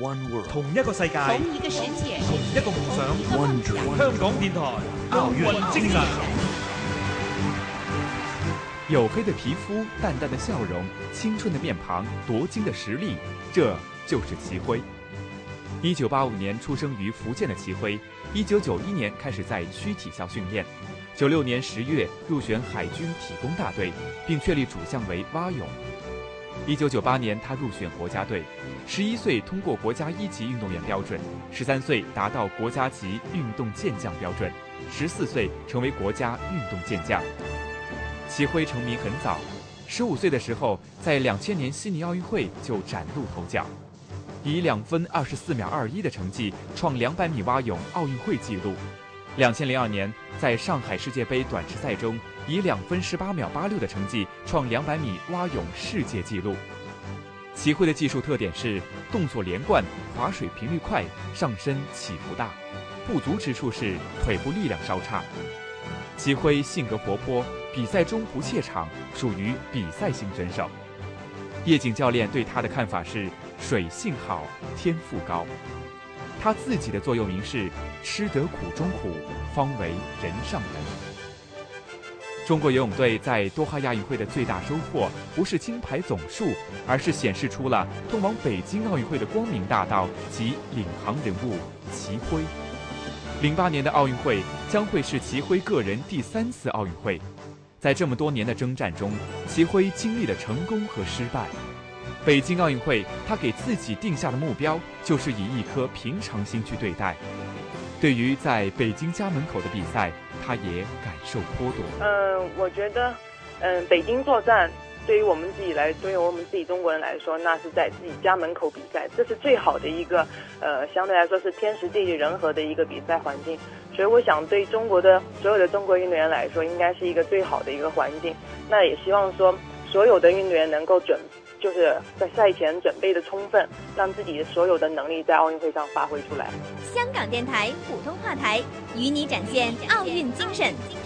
One world，同一个世界，同一个世界，同一个梦想。One dream，香港电台奥运精神。黝黑的皮肤，淡淡的笑容，青春的面庞，夺金的实力，这就是齐辉。一九八五年出生于福建的齐辉，一九九一年开始在区体校训练，九六年十月入选海军体工大队，并确立主项为蛙泳。一九九八年，他入选国家队，十一岁通过国家一级运动员标准，十三岁达到国家级运动健将标准，十四岁成为国家运动健将。齐辉成名很早，十五岁的时候，在两千年悉尼奥运会就崭露头角，以两分二十四秒二一的成绩创两百米蛙泳奥运会纪录。两千零二年，在上海世界杯短池赛中，以两分十八秒八六的成绩创两百米蛙泳世界纪录。齐辉的技术特点是动作连贯、划水频率快、上身起伏大，不足之处是腿部力量稍差。齐辉性格活泼，比赛中不怯场，属于比赛型选手。叶景教练对他的看法是：水性好，天赋高。他自己的座右铭是“吃得苦中苦，方为人上人”。中国游泳队在多哈亚运会的最大收获，不是金牌总数，而是显示出了通往北京奥运会的光明大道及领航人物齐辉。零八年的奥运会将会是齐辉个人第三次奥运会，在这么多年的征战中，齐辉经历了成功和失败。北京奥运会，他给自己定下的目标就是以一颗平常心去对待。对于在北京家门口的比赛，他也感受颇多。嗯，我觉得，嗯，北京作战对于我们自己来，对于我们自己中国人来说，那是在自己家门口比赛，这是最好的一个，呃，相对来说是天时地利人和的一个比赛环境。所以，我想对中国的所有的中国运动员来说，应该是一个最好的一个环境。那也希望说，所有的运动员能够准。就是在赛前准备的充分，让自己的所有的能力在奥运会上发挥出来。香港电台普通话台与你展现奥运精神。精神。